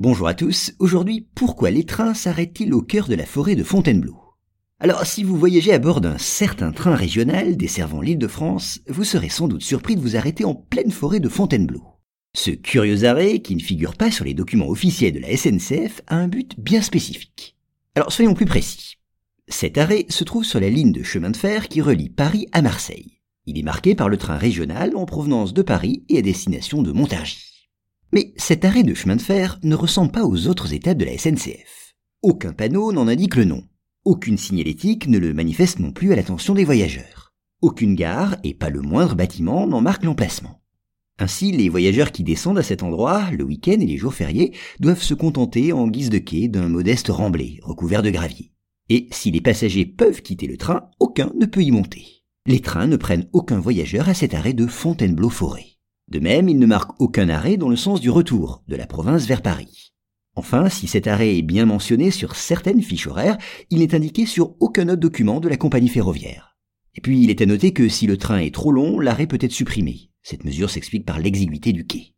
Bonjour à tous, aujourd'hui pourquoi les trains s'arrêtent-ils au cœur de la forêt de Fontainebleau? Alors si vous voyagez à bord d'un certain train régional desservant l'île de France, vous serez sans doute surpris de vous arrêter en pleine forêt de Fontainebleau. Ce curieux arrêt, qui ne figure pas sur les documents officiels de la SNCF, a un but bien spécifique. Alors soyons plus précis. Cet arrêt se trouve sur la ligne de chemin de fer qui relie Paris à Marseille. Il est marqué par le train régional en provenance de Paris et à destination de Montargis. Mais cet arrêt de chemin de fer ne ressemble pas aux autres étapes de la SNCF. Aucun panneau n'en indique le nom. Aucune signalétique ne le manifeste non plus à l'attention des voyageurs. Aucune gare et pas le moindre bâtiment n'en marque l'emplacement. Ainsi, les voyageurs qui descendent à cet endroit, le week-end et les jours fériés, doivent se contenter en guise de quai d'un modeste remblai recouvert de gravier. Et si les passagers peuvent quitter le train, aucun ne peut y monter. Les trains ne prennent aucun voyageur à cet arrêt de Fontainebleau-Forêt. De même, il ne marque aucun arrêt dans le sens du retour, de la province vers Paris. Enfin, si cet arrêt est bien mentionné sur certaines fiches horaires, il n'est indiqué sur aucun autre document de la compagnie ferroviaire. Et puis, il est à noter que si le train est trop long, l'arrêt peut être supprimé. Cette mesure s'explique par l'exiguïté du quai.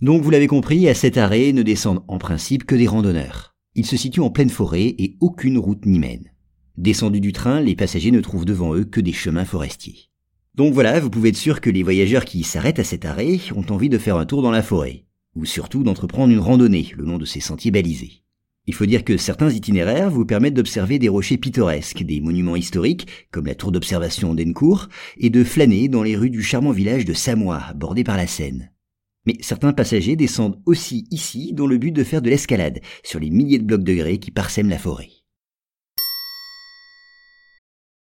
Donc, vous l'avez compris, à cet arrêt ne descendent en principe que des randonneurs. Il se situe en pleine forêt et aucune route n'y mène. Descendus du train, les passagers ne trouvent devant eux que des chemins forestiers. Donc voilà, vous pouvez être sûr que les voyageurs qui s'arrêtent à cet arrêt ont envie de faire un tour dans la forêt, ou surtout d'entreprendre une randonnée le long de ces sentiers balisés. Il faut dire que certains itinéraires vous permettent d'observer des rochers pittoresques, des monuments historiques, comme la tour d'observation d'Encourt, et de flâner dans les rues du charmant village de Samois, bordé par la Seine. Mais certains passagers descendent aussi ici dans le but de faire de l'escalade sur les milliers de blocs de grès qui parsèment la forêt.